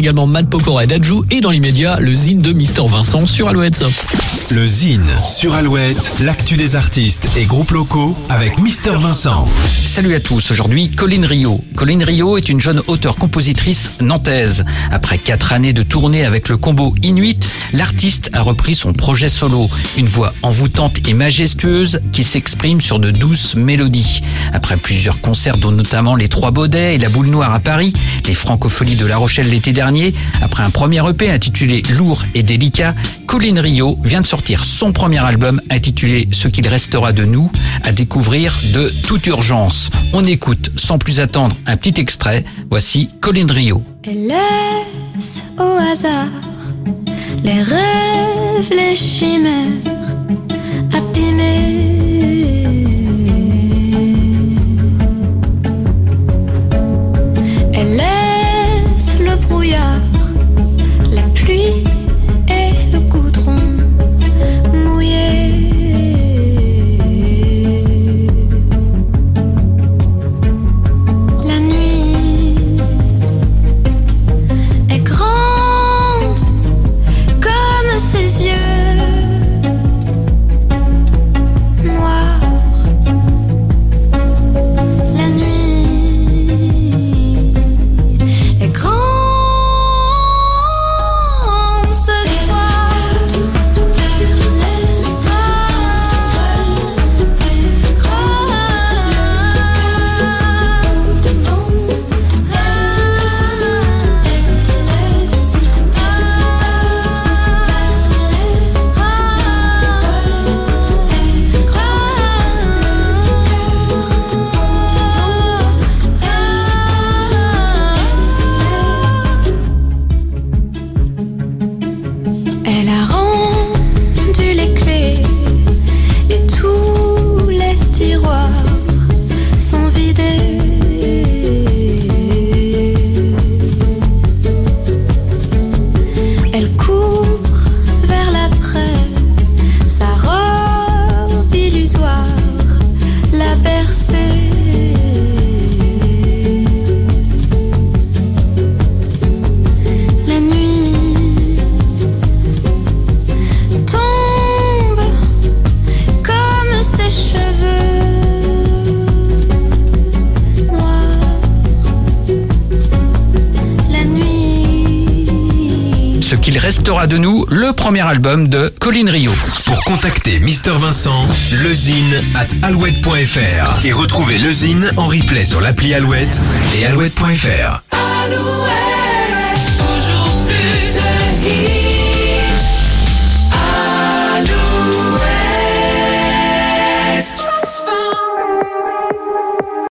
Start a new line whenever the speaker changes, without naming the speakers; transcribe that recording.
également Matt Pokora et Dajou et dans l'immédiat, le zine de Mister Vincent sur Alouette.
Le Zine sur Alouette, l'actu des artistes et groupes locaux avec Mister Vincent.
Salut à tous, aujourd'hui Colline Rio. Colline Rio est une jeune auteure-compositrice nantaise. Après quatre années de tournée avec le combo Inuit, l'artiste a repris son projet solo. Une voix envoûtante et majestueuse qui s'exprime sur de douces mélodies. Après plusieurs concerts dont notamment les Trois Baudets et la Boule Noire à Paris, les Francopholies de La Rochelle l'été dernier, après un premier EP intitulé Lourd et délicat, Colline Rio vient de sortir son premier album intitulé Ce qu'il restera de nous, à découvrir de toute urgence. On écoute sans plus attendre un petit extrait. Voici Colline Rio.
Les rêves, les chimères abîmés.
Qu'il restera de nous, le premier album de Colline Rio.
Pour contacter Mister Vincent, lezine at alouette.fr et retrouver le Zine en replay sur l'appli Alouette et alouette.fr.
Alouette.